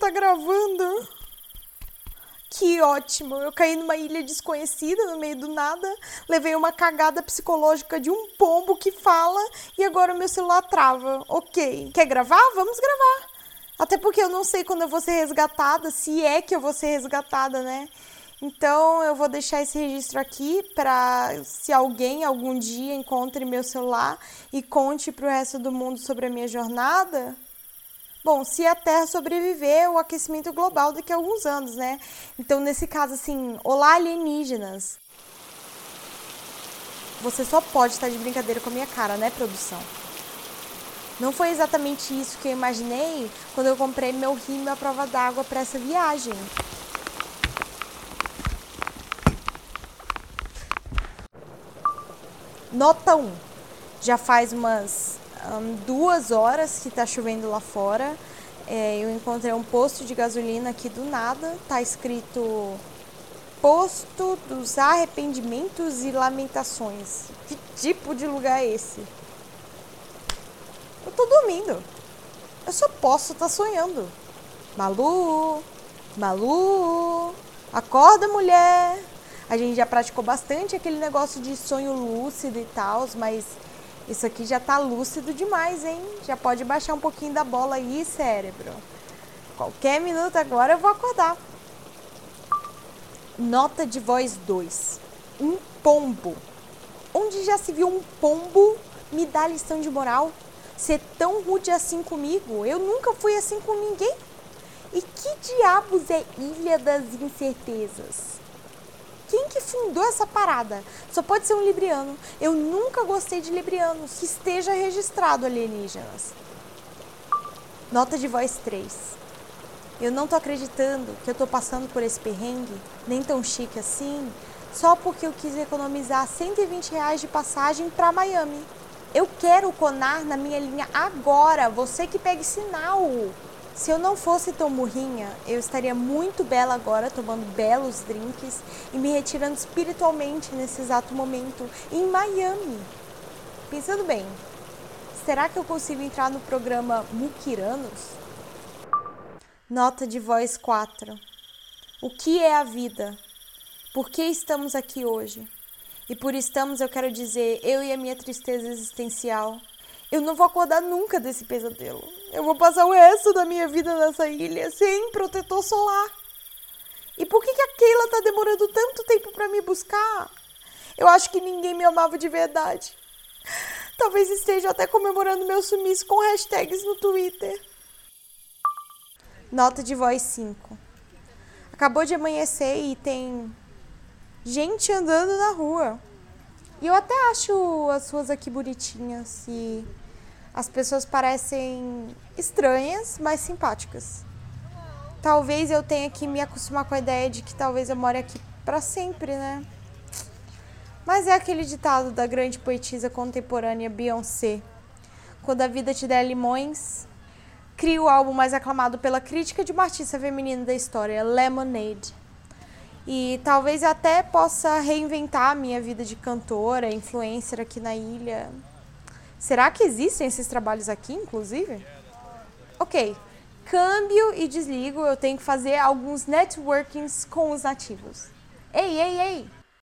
tá gravando. Que ótimo! Eu caí numa ilha desconhecida no meio do nada, levei uma cagada psicológica de um pombo que fala e agora meu celular trava. Ok. Quer gravar? Vamos gravar. Até porque eu não sei quando eu vou ser resgatada, se é que eu vou ser resgatada, né? Então eu vou deixar esse registro aqui para se alguém algum dia encontre meu celular e conte para o resto do mundo sobre a minha jornada. Bom, se a Terra sobreviver, o aquecimento global daqui a alguns anos, né? Então, nesse caso, assim, olá alienígenas. Você só pode estar de brincadeira com a minha cara, né, produção? Não foi exatamente isso que eu imaginei quando eu comprei meu rímel à prova d'água para essa viagem. Nota 1. Já faz umas um, duas horas que está chovendo lá fora. É, eu encontrei um posto de gasolina aqui do nada. Tá escrito Posto dos Arrependimentos e Lamentações. Que tipo de lugar é esse? Eu tô dormindo. Eu só posso estar tá sonhando. Malu, Malu, acorda mulher. A gente já praticou bastante aquele negócio de sonho lúcido e tal, mas isso aqui já tá lúcido demais, hein? Já pode baixar um pouquinho da bola aí, cérebro. Qualquer minuto agora eu vou acordar. Nota de voz 2. Um pombo. Onde já se viu um pombo me dar lição de moral? Ser tão rude assim comigo? Eu nunca fui assim com ninguém. E que diabos é Ilha das Incertezas? Quem que fundou essa parada? Só pode ser um libriano. Eu nunca gostei de librianos. Que esteja registrado alienígenas. Nota de voz 3. Eu não tô acreditando que eu tô passando por esse perrengue, nem tão chique assim, só porque eu quis economizar 120 reais de passagem para Miami. Eu quero o Conar na minha linha agora, você que pegue sinal. Se eu não fosse tão burrinha, eu estaria muito bela agora, tomando belos drinks e me retirando espiritualmente nesse exato momento em Miami. Pensando bem, será que eu consigo entrar no programa Mukiranos? Nota de voz 4. O que é a vida? Por que estamos aqui hoje? E por estamos eu quero dizer eu e a minha tristeza existencial. Eu não vou acordar nunca desse pesadelo. Eu vou passar o resto da minha vida nessa ilha sem protetor solar. E por que, que a Keila tá demorando tanto tempo para me buscar? Eu acho que ninguém me amava de verdade. Talvez esteja até comemorando meu sumiço com hashtags no Twitter. Nota de voz 5. Acabou de amanhecer e tem gente andando na rua. E eu até acho as ruas aqui bonitinhas e as pessoas parecem estranhas, mas simpáticas. Talvez eu tenha que me acostumar com a ideia de que talvez eu more aqui para sempre, né? Mas é aquele ditado da grande poetisa contemporânea Beyoncé: Quando a vida te der limões, crie o álbum mais aclamado pela crítica de uma artista feminina da história, Lemonade. E talvez até possa reinventar a minha vida de cantora, influencer aqui na ilha. Será que existem esses trabalhos aqui, inclusive? Ok, câmbio e desligo, eu tenho que fazer alguns networkings com os nativos. Ei, ei, ei!